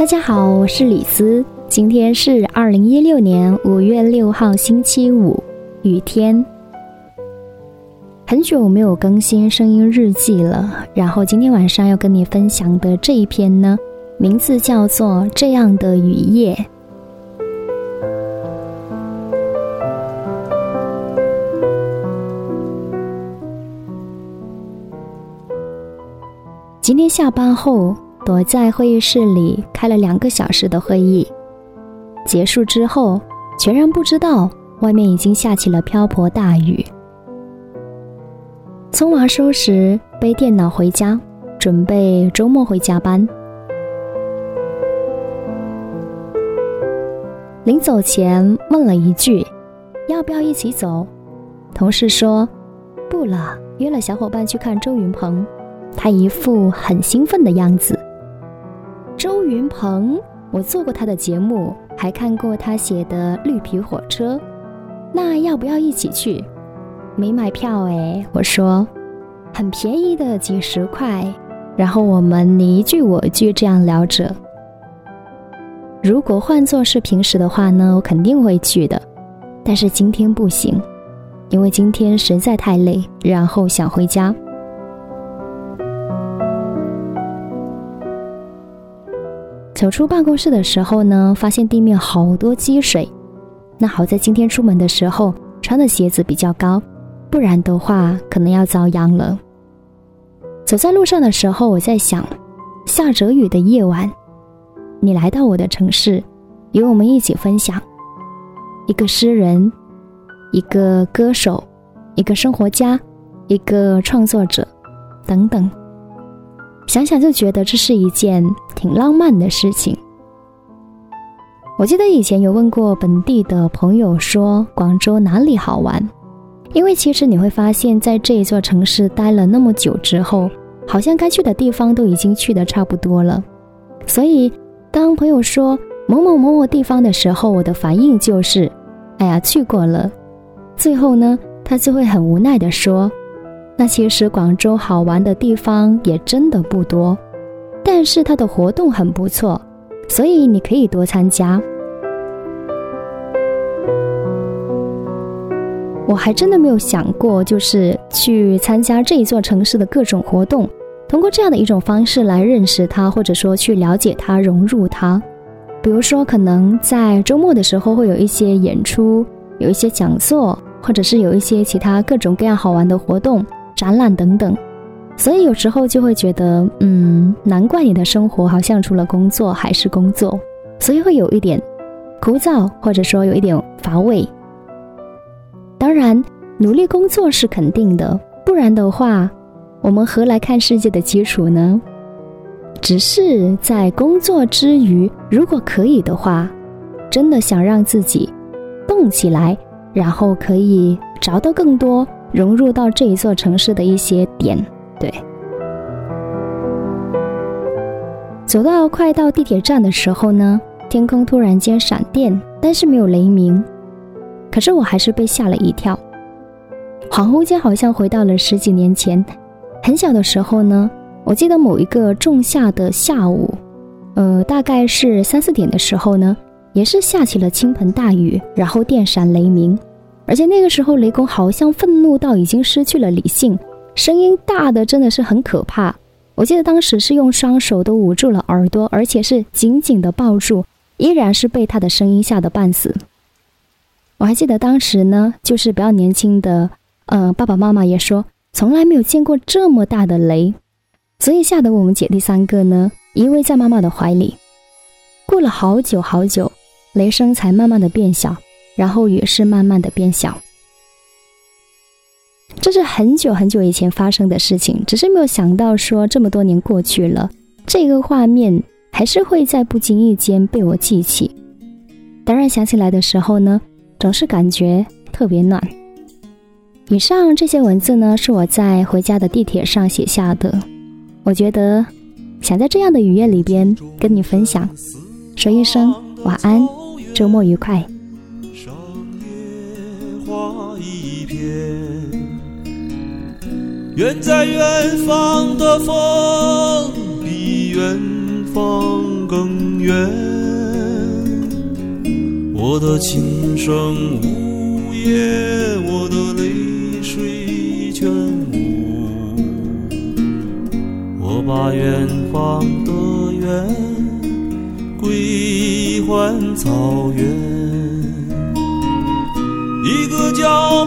大家好，我是李斯。今天是二零一六年五月六号，星期五，雨天。很久没有更新声音日记了，然后今天晚上要跟你分享的这一篇呢，名字叫做《这样的雨夜》。今天下班后。躲在会议室里开了两个小时的会议，结束之后，全然不知道外面已经下起了瓢泼大雨。匆忙收拾，背电脑回家，准备周末回加班。临走前问了一句：“要不要一起走？”同事说：“不了，约了小伙伴去看周云鹏。”他一副很兴奋的样子。周云鹏，我做过他的节目，还看过他写的《绿皮火车》，那要不要一起去？没买票哎，我说，很便宜的几十块。然后我们你一句我一句这样聊着。如果换作是平时的话呢，我肯定会去的，但是今天不行，因为今天实在太累，然后想回家。走出办公室的时候呢，发现地面好多积水。那好在今天出门的时候穿的鞋子比较高，不然的话可能要遭殃了。走在路上的时候，我在想，下着雨的夜晚，你来到我的城市，与我们一起分享一个诗人，一个歌手，一个生活家，一个创作者，等等。想想就觉得这是一件挺浪漫的事情。我记得以前有问过本地的朋友，说广州哪里好玩？因为其实你会发现在这一座城市待了那么久之后，好像该去的地方都已经去的差不多了。所以当朋友说某某某某地方的时候，我的反应就是：哎呀，去过了。最后呢，他就会很无奈的说。那其实广州好玩的地方也真的不多，但是它的活动很不错，所以你可以多参加。我还真的没有想过，就是去参加这一座城市的各种活动，通过这样的一种方式来认识它，或者说去了解它、融入它。比如说，可能在周末的时候会有一些演出，有一些讲座，或者是有一些其他各种各样好玩的活动。展览等等，所以有时候就会觉得，嗯，难怪你的生活好像除了工作还是工作，所以会有一点枯燥，或者说有一点乏味。当然，努力工作是肯定的，不然的话，我们何来看世界的基础呢？只是在工作之余，如果可以的话，真的想让自己动起来，然后可以找到更多。融入到这一座城市的一些点，对。走到快到地铁站的时候呢，天空突然间闪电，但是没有雷鸣，可是我还是被吓了一跳。恍惚间好像回到了十几年前，很小的时候呢，我记得某一个仲夏的下午，呃，大概是三四点的时候呢，也是下起了倾盆大雨，然后电闪雷鸣。而且那个时候，雷公好像愤怒到已经失去了理性，声音大的真的是很可怕。我记得当时是用双手都捂住了耳朵，而且是紧紧的抱住，依然是被他的声音吓得半死。我还记得当时呢，就是比较年轻的，呃，爸爸妈妈也说从来没有见过这么大的雷，所以吓得我们姐弟三个呢依偎在妈妈的怀里。过了好久好久，雷声才慢慢的变小。然后雨是慢慢的变小，这是很久很久以前发生的事情，只是没有想到说这么多年过去了，这个画面还是会在不经意间被我记起。当然想起来的时候呢，总是感觉特别暖。以上这些文字呢，是我在回家的地铁上写下的。我觉得想在这样的雨夜里边跟你分享，说一声晚安，周末愉快。远在远方的风，比远方更远，我的琴声呜咽，我的泪水全无。我把远方的远归还草原，一个叫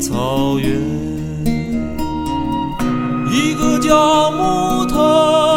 草原，一个叫木头，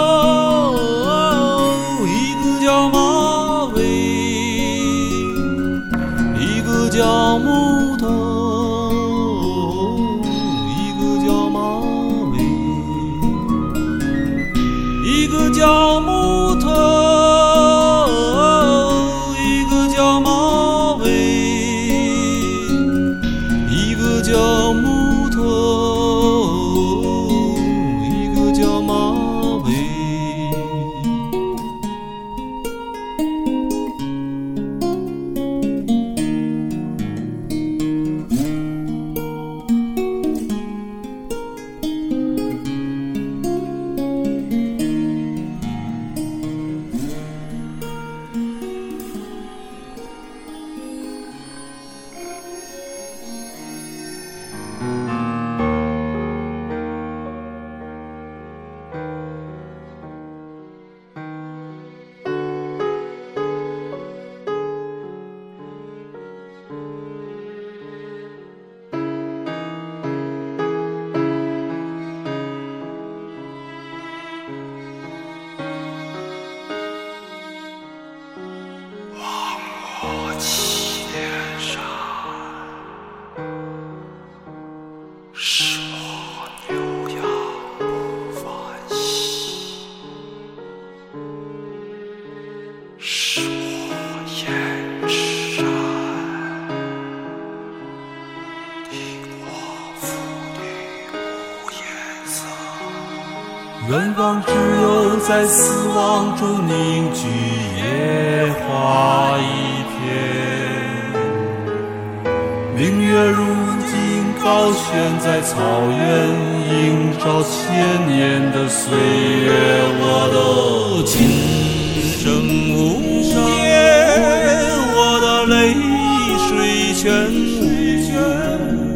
在死亡中凝聚野花一片，明月如今高悬在草原，映照千年的岁月。我的琴声无言，我的泪水全无，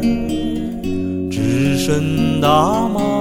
只剩大漠。